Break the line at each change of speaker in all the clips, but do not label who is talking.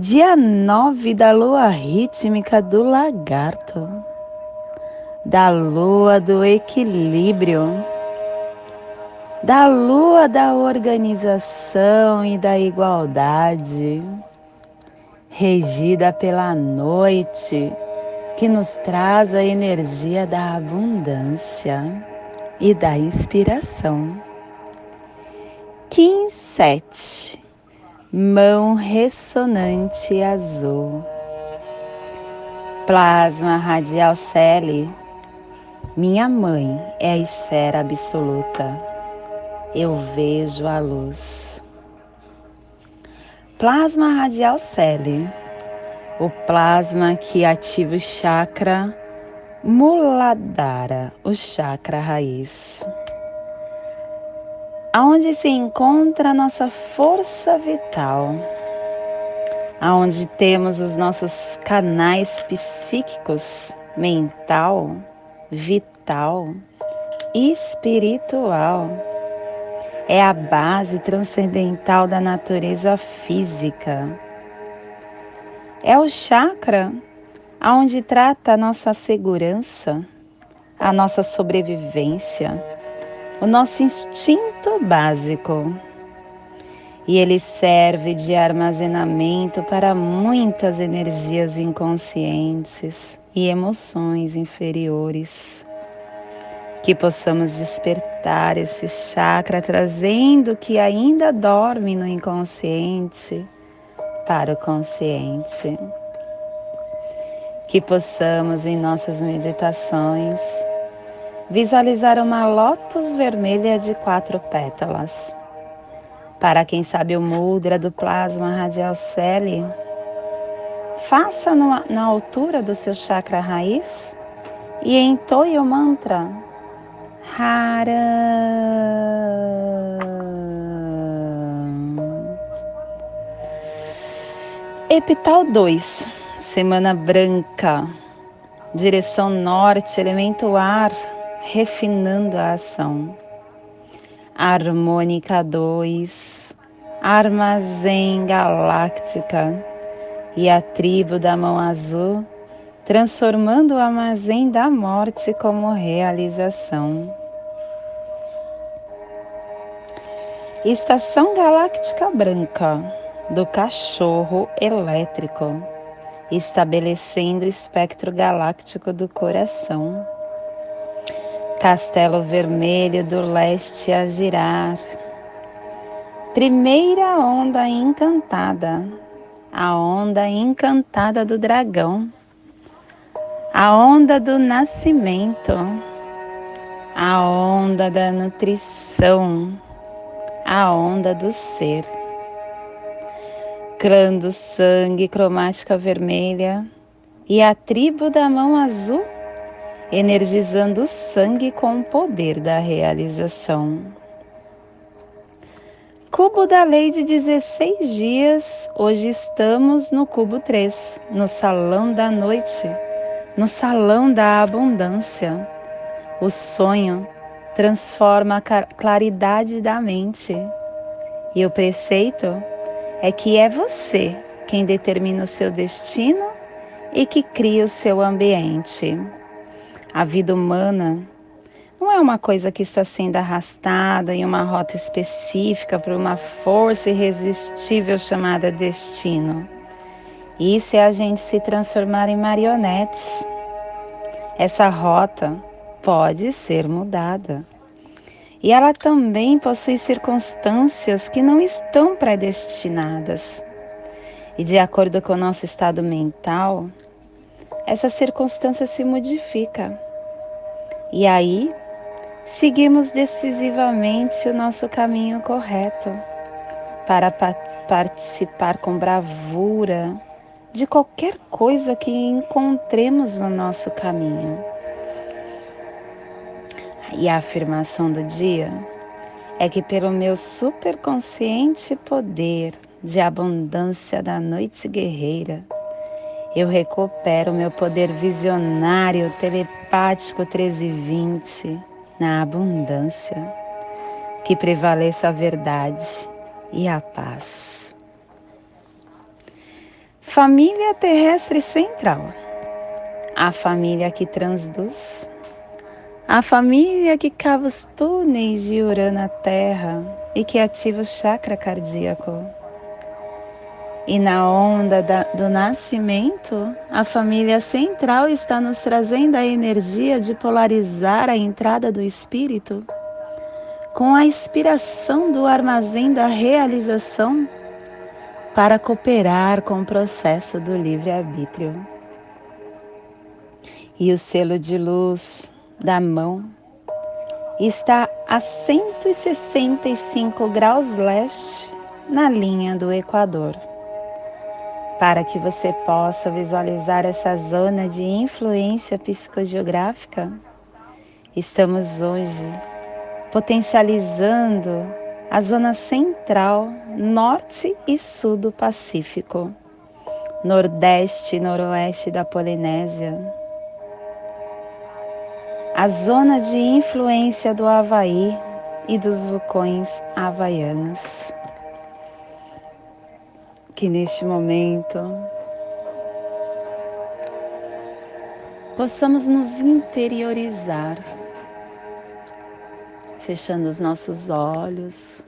dia 9 da lua rítmica do lagarto, da lua do equilíbrio, da lua da organização e da igualdade, regida pela noite, que nos traz a energia da abundância e da inspiração. Kim 7 mão ressonante azul. Plasma radial Celi, minha mãe é a esfera absoluta. Eu vejo a luz. Plasma radial Celi, o plasma que ativa o chakra Muladhara, o chakra raiz aonde se encontra a nossa força vital, aonde temos os nossos canais psíquicos, mental, vital, espiritual. É a base transcendental da natureza física. É o chakra aonde trata a nossa segurança, a nossa sobrevivência o nosso instinto básico. E ele serve de armazenamento para muitas energias inconscientes e emoções inferiores. Que possamos despertar esse chakra trazendo o que ainda dorme no inconsciente para o consciente. Que possamos em nossas meditações visualizar uma lótus vermelha de quatro pétalas. Para quem sabe o mudra do plasma radial Celi, faça no, na altura do seu chakra raiz e entoie o mantra Hara. Epital 2, Semana Branca, direção norte, elemento ar refinando a ação. Harmônica 2, Armazém Galáctica e a tribo da mão azul, transformando o armazém da morte como realização. Estação Galáctica Branca do Cachorro Elétrico, estabelecendo o espectro galáctico do coração. Castelo Vermelho do Leste a girar. Primeira onda encantada, a onda encantada do dragão, a onda do nascimento, a onda da nutrição, a onda do ser. Clã do sangue cromática vermelha e a tribo da mão azul energizando o sangue com o poder da realização. Cubo da lei de 16 dias, hoje estamos no cubo 3, no salão da noite, no salão da abundância. O sonho transforma a claridade da mente. E o preceito é que é você quem determina o seu destino e que cria o seu ambiente. A vida humana não é uma coisa que está sendo arrastada em uma rota específica por uma força irresistível chamada destino. Isso é a gente se transformar em marionetes. Essa rota pode ser mudada. E ela também possui circunstâncias que não estão predestinadas. E de acordo com o nosso estado mental, essa circunstância se modifica. E aí, seguimos decisivamente o nosso caminho correto para participar com bravura de qualquer coisa que encontremos no nosso caminho. E a afirmação do dia é que, pelo meu superconsciente poder de abundância da noite guerreira, eu recupero meu poder visionário telepático 1320 na abundância, que prevaleça a verdade e a paz. Família terrestre central, a família que transduz, a família que cava os túneis de Urano à Terra e que ativa o chakra cardíaco e na onda da, do nascimento, a família central está nos trazendo a energia de polarizar a entrada do espírito com a inspiração do armazém da realização para cooperar com o processo do livre-arbítrio. E o selo de luz da mão está a 165 graus leste na linha do Equador para que você possa visualizar essa zona de influência psicogeográfica, estamos hoje potencializando a zona central, norte e sul do Pacífico, nordeste e noroeste da Polinésia, a zona de influência do Havaí e dos vulcões havaianos que neste momento. Possamos nos interiorizar, fechando os nossos olhos,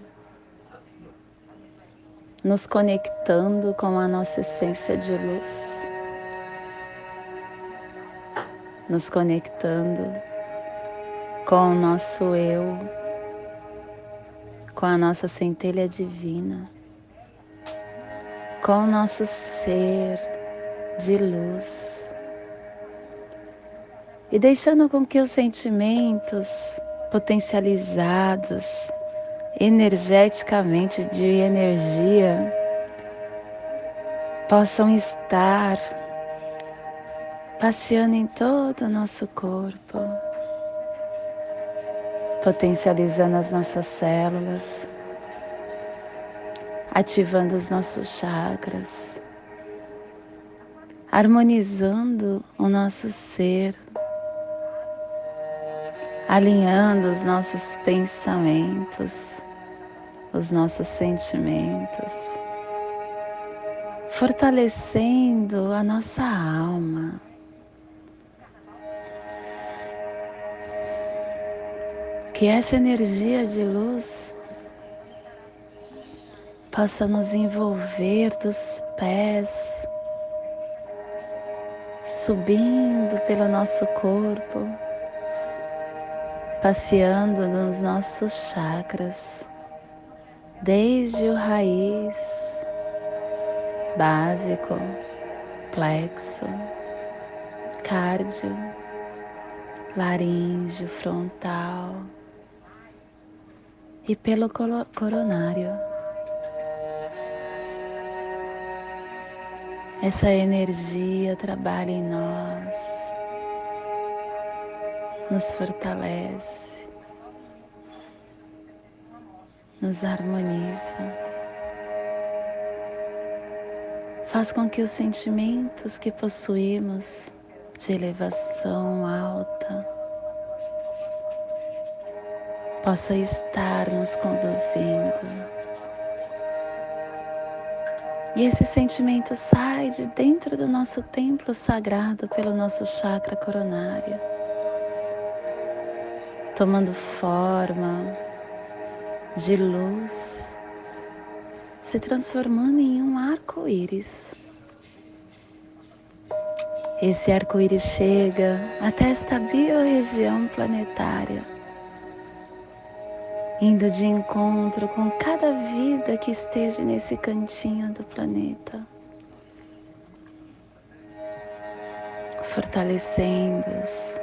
nos conectando com a nossa essência de luz, nos conectando com o nosso eu, com a nossa centelha divina com nosso ser de luz. E deixando com que os sentimentos potencializados energeticamente de energia possam estar passeando em todo o nosso corpo, potencializando as nossas células ativando os nossos chakras, harmonizando o nosso ser, alinhando os nossos pensamentos, os nossos sentimentos, fortalecendo a nossa alma. Que essa energia de luz possa nos envolver dos pés, subindo pelo nosso corpo, passeando nos nossos chakras, desde o raiz, básico, plexo, cardio, laríngeo, frontal e pelo coronário. Essa energia trabalha em nós, nos fortalece, nos harmoniza, faz com que os sentimentos que possuímos de elevação alta possa estar nos conduzindo e esse sentimento sai de dentro do nosso templo sagrado pelo nosso chakra coronário, tomando forma de luz, se transformando em um arco-íris. Esse arco-íris chega até esta biorregião planetária indo de encontro com cada vida que esteja nesse cantinho do planeta, fortalecendo-os.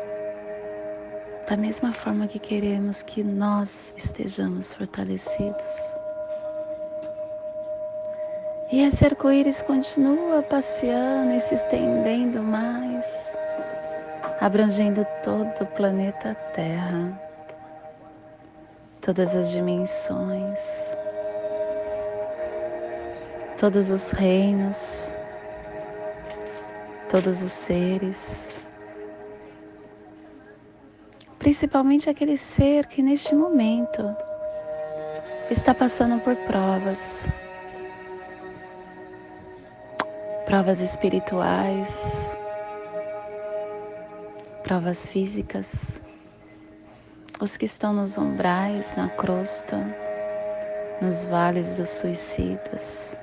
Da mesma forma que queremos que nós estejamos fortalecidos. E esse arco-íris continua passeando e se estendendo mais, abrangendo todo o planeta Terra, todas as dimensões, todos os reinos, todos os seres, principalmente aquele ser que neste momento está passando por provas provas espirituais, provas físicas, os que estão nos umbrais, na crosta, nos vales dos suicidas,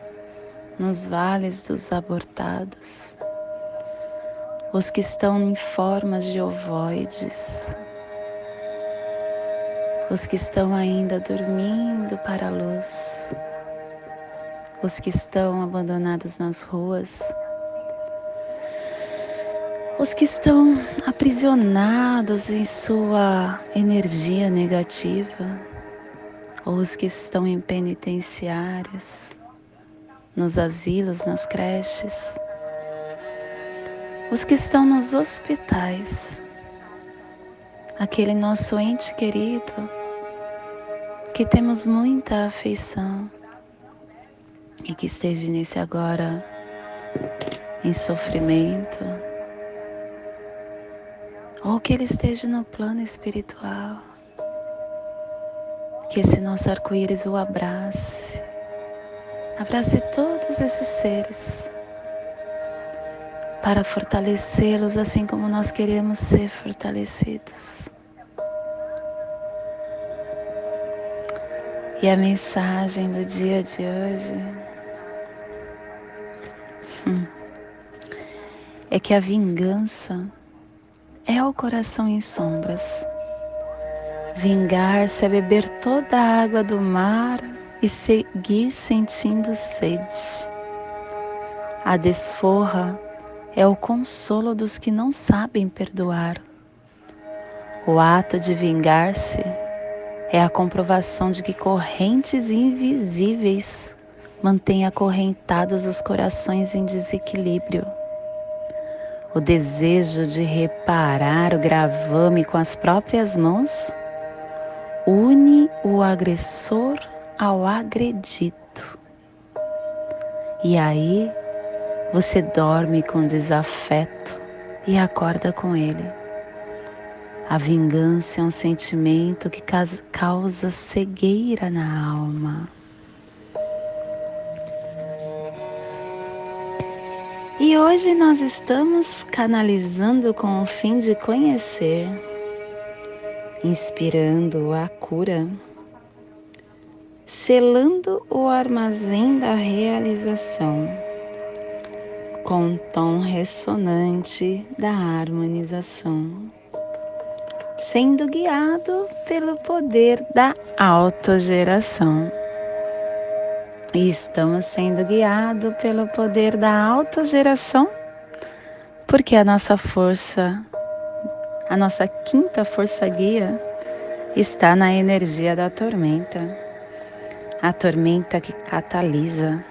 nos vales dos abortados, os que estão em formas de ovoides, os que estão ainda dormindo para a luz. Os que estão abandonados nas ruas, os que estão aprisionados em sua energia negativa, ou os que estão em penitenciárias, nos asilos, nas creches, os que estão nos hospitais, aquele nosso ente querido que temos muita afeição e que esteja nesse agora em sofrimento, ou que ele esteja no plano espiritual, que esse nosso arco-íris o abrace, abrace todos esses seres. Para fortalecê-los assim como nós queremos ser fortalecidos. E a mensagem do dia de hoje hum, é que a vingança é o coração em sombras. Vingar-se é beber toda a água do mar e seguir sentindo sede. A desforra é o consolo dos que não sabem perdoar. O ato de vingar-se é a comprovação de que correntes invisíveis mantêm acorrentados os corações em desequilíbrio. O desejo de reparar o gravame com as próprias mãos une o agressor ao agredido. E aí você dorme com desafeto e acorda com ele. A vingança é um sentimento que causa cegueira na alma. E hoje nós estamos canalizando com o fim de conhecer, inspirando a cura, selando o armazém da realização, com um tom ressonante da harmonização sendo guiado pelo poder da autogeração. E estamos sendo guiados pelo poder da autogeração, porque a nossa força, a nossa quinta força guia, está na energia da tormenta. A tormenta que catalisa,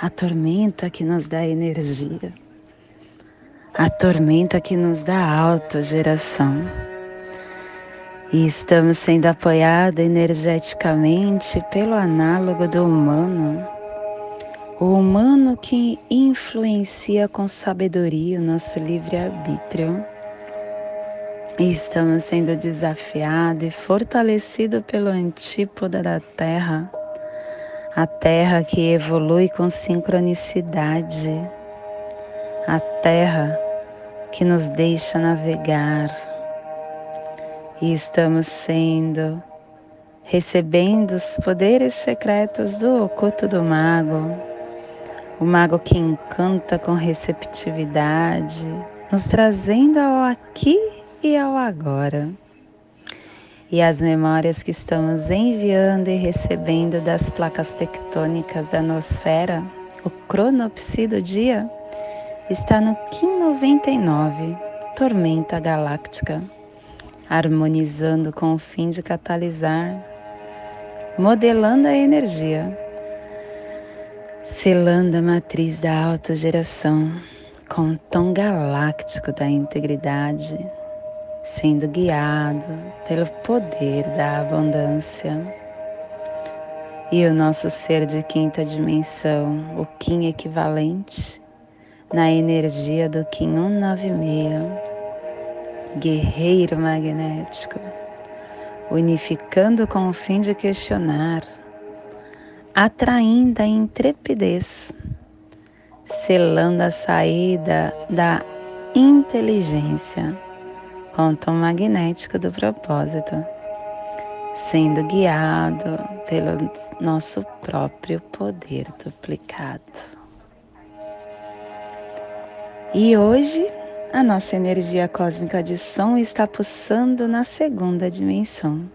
a tormenta que nos dá energia a tormenta que nos dá autogeração. E estamos sendo apoiados energeticamente pelo análogo do humano, o humano que influencia com sabedoria o nosso livre-arbítrio. E estamos sendo desafiados e fortalecidos pelo antípoda da Terra, a Terra que evolui com sincronicidade, a Terra que nos deixa navegar e estamos sendo recebendo os poderes secretos do oculto do mago, o mago que encanta com receptividade, nos trazendo ao aqui e ao agora. E as memórias que estamos enviando e recebendo das placas tectônicas da nosfera, o cronopsi do dia, está no Kim 99, Tormenta Galáctica, harmonizando com o fim de catalisar, modelando a energia, selando a matriz da autogeração com o tom galáctico da integridade, sendo guiado pelo poder da abundância. E o nosso ser de quinta dimensão, o Kim equivalente, na energia do Kim 196, guerreiro magnético, unificando com o fim de questionar, atraindo a intrepidez selando a saída da inteligência com o tom magnético do propósito, sendo guiado pelo nosso próprio poder duplicado. E hoje a nossa energia cósmica de som está pulsando na segunda dimensão,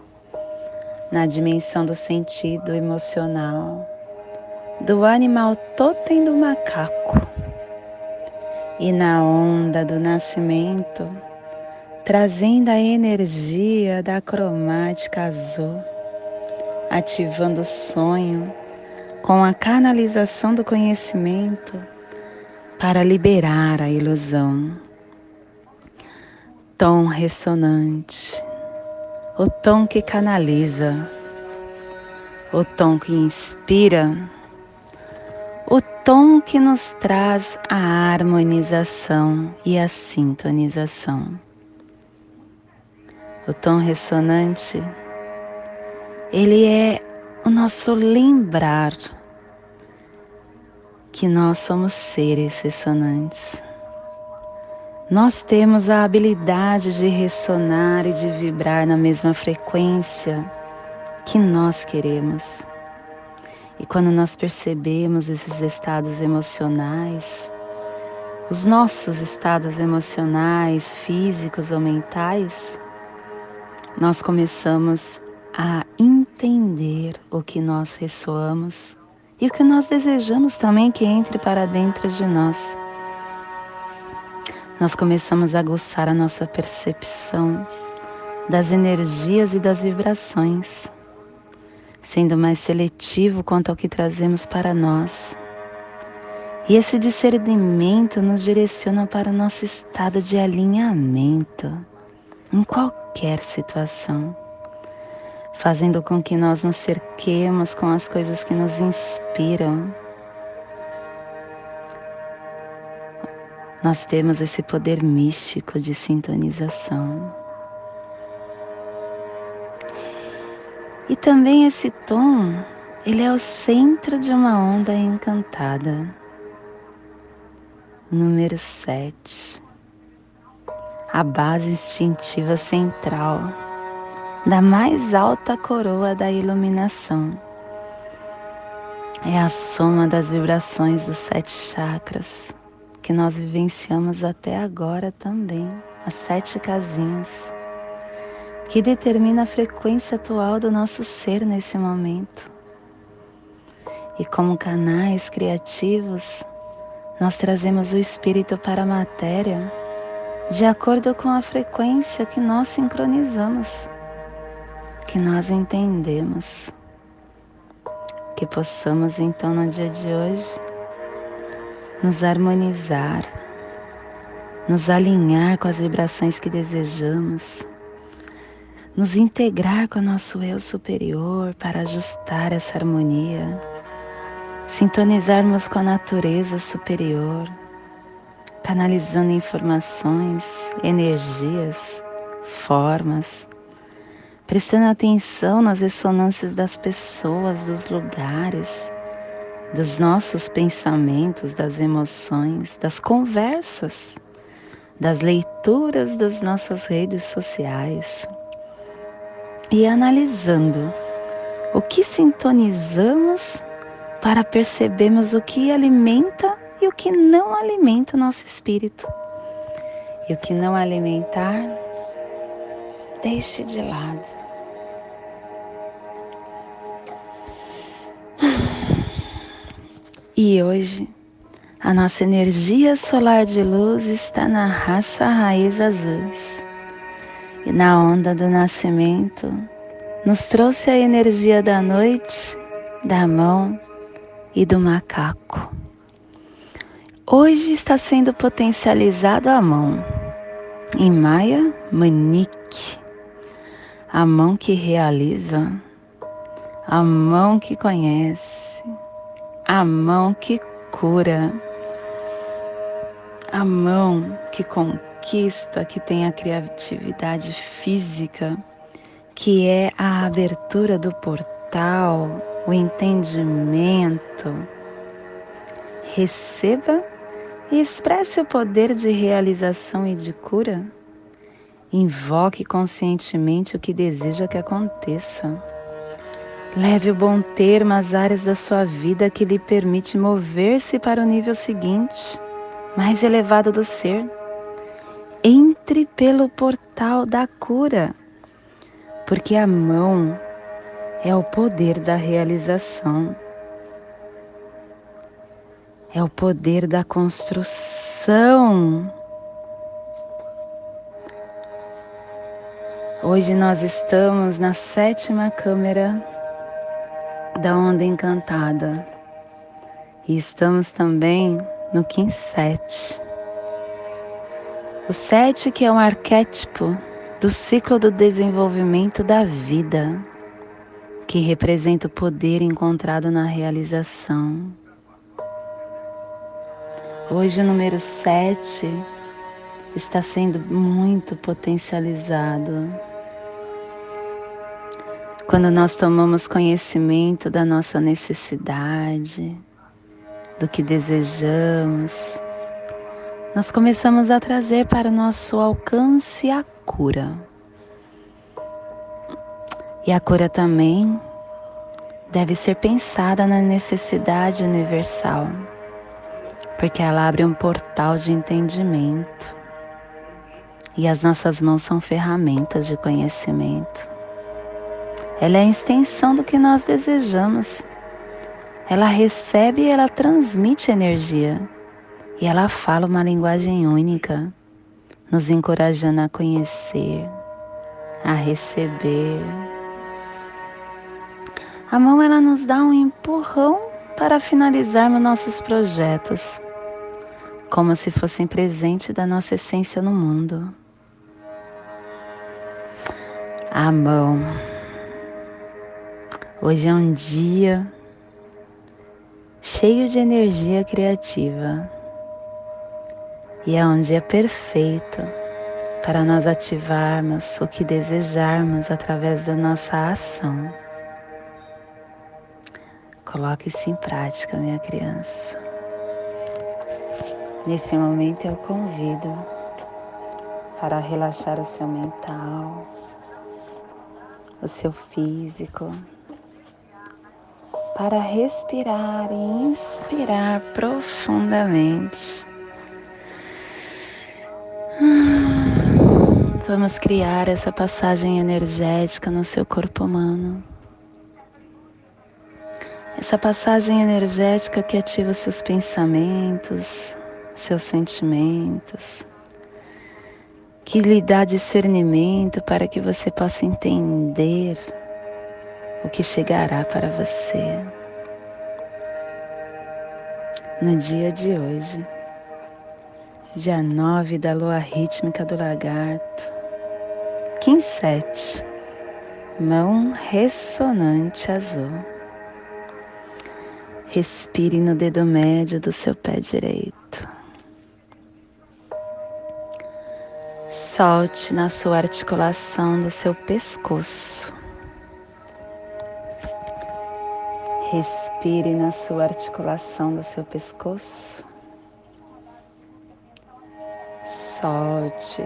na dimensão do sentido emocional, do animal totem do macaco. E na onda do nascimento, trazendo a energia da cromática azul, ativando o sonho com a canalização do conhecimento para liberar a ilusão. Tom ressonante, o tom que canaliza, o tom que inspira o tom que nos traz a harmonização e a sintonização. O tom ressonante, ele é o nosso lembrar que nós somos seres ressonantes. Nós temos a habilidade de ressonar e de vibrar na mesma frequência que nós queremos. E quando nós percebemos esses estados emocionais, os nossos estados emocionais, físicos ou mentais, nós começamos a entender o que nós ressoamos e o que nós desejamos também que entre para dentro de nós. Nós começamos a aguçar a nossa percepção das energias e das vibrações sendo mais seletivo quanto ao que trazemos para nós. E esse discernimento nos direciona para o nosso estado de alinhamento em qualquer situação, fazendo com que nós nos cerquemos com as coisas que nos inspiram. Nós temos esse poder místico de sintonização. E também esse tom, ele é o centro de uma onda encantada. Número 7. A base instintiva central da mais alta coroa da iluminação. É a soma das vibrações dos sete chakras que nós vivenciamos até agora também, as sete casinhas que determina a frequência atual do nosso ser nesse momento. E como canais criativos, nós trazemos o espírito para a matéria de acordo com a frequência que nós sincronizamos, que nós entendemos. Que possamos então no dia de hoje nos harmonizar, nos alinhar com as vibrações que desejamos nos integrar com o nosso eu superior para ajustar essa harmonia, sintonizarmos com a natureza superior, canalizando informações, energias, formas, prestando atenção nas ressonâncias das pessoas, dos lugares, dos nossos pensamentos, das emoções, das conversas, das leituras das nossas redes sociais e analisando o que sintonizamos para percebermos o que alimenta e o que não alimenta o nosso espírito. E o que não alimentar, deixe de lado. E hoje, a nossa energia solar de luz está na raça raiz azuis. E na onda do nascimento nos trouxe a energia da noite, da mão, e do macaco. Hoje está sendo potencializado a mão, em Maia Manique, a mão que realiza, a mão que conhece, a mão que cura, a mão que conquista, que tem a criatividade física, que é a abertura do portal, o entendimento. Receba e expresse o poder de realização e de cura. Invoque conscientemente o que deseja que aconteça. Leve o bom termo às áreas da sua vida que lhe permite mover-se para o nível seguinte, mais elevado do ser. Entre pelo portal da cura, porque a mão é o poder da realização é o poder da construção. Hoje nós estamos na sétima câmera da onda encantada e estamos também no Kim 7. O 7 que é um arquétipo do ciclo do desenvolvimento da vida, que representa o poder encontrado na realização Hoje o número 7 está sendo muito potencializado. Quando nós tomamos conhecimento da nossa necessidade, do que desejamos, nós começamos a trazer para o nosso alcance a cura. E a cura também deve ser pensada na necessidade universal porque ela abre um portal de entendimento. E as nossas mãos são ferramentas de conhecimento. Ela é a extensão do que nós desejamos. Ela recebe e ela transmite energia. E ela fala uma linguagem única, nos encorajando a conhecer, a receber. A mão ela nos dá um empurrão para finalizarmos nossos projetos como se fossem presente da nossa essência no mundo. A mão. Hoje é um dia cheio de energia criativa e é um dia perfeito para nós ativarmos o que desejarmos através da nossa ação. Coloque isso em prática, minha criança. Nesse momento eu convido para relaxar o seu mental, o seu físico, para respirar e inspirar profundamente. Vamos criar essa passagem energética no seu corpo humano. Essa passagem energética que ativa seus pensamentos, seus sentimentos, que lhe dá discernimento para que você possa entender o que chegará para você. No dia de hoje, dia 9 da lua rítmica do lagarto, Kim 7, mão ressonante azul. Respire no dedo médio do seu pé direito. Solte na sua articulação do seu pescoço. Respire na sua articulação do seu pescoço. Solte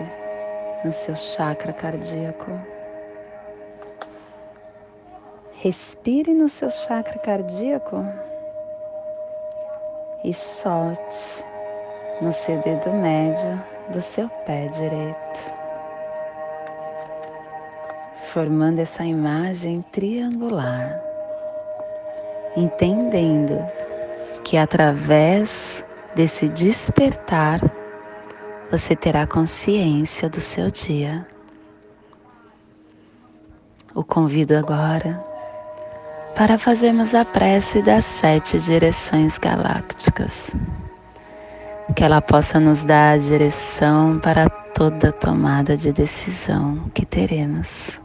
no seu chakra cardíaco. Respire no seu chakra cardíaco e solte no seu dedo médio do seu pé direito, formando essa imagem triangular, entendendo que através desse despertar você terá consciência do seu dia. O convido agora para fazermos a prece das sete direções galácticas. Que ela possa nos dar a direção para toda tomada de decisão que teremos.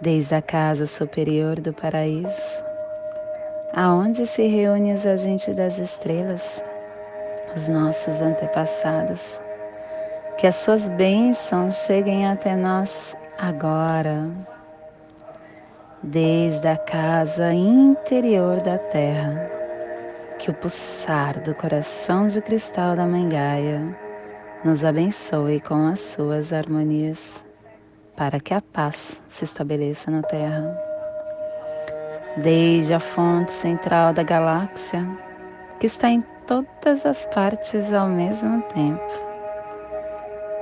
Desde a casa superior do paraíso, aonde se reúnem os agentes das estrelas, os nossos antepassados, que as suas bênçãos cheguem até nós agora, desde a casa interior da Terra que o pulsar do coração de cristal da Mãe Gaia nos abençoe com as suas harmonias, para que a paz se estabeleça na Terra. Desde a fonte central da galáxia, que está em todas as partes ao mesmo tempo,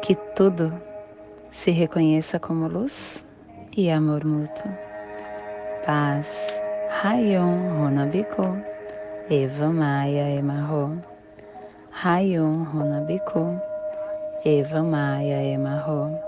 que tudo se reconheça como luz e amor mútuo. Paz. Rayon Runabiku. Eva Maia Emarro, Rayon Ronabiku, Eva Maia Emarro,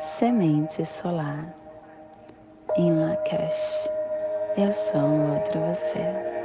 Semente Solar. Em Lakesh, eu sou um outro você.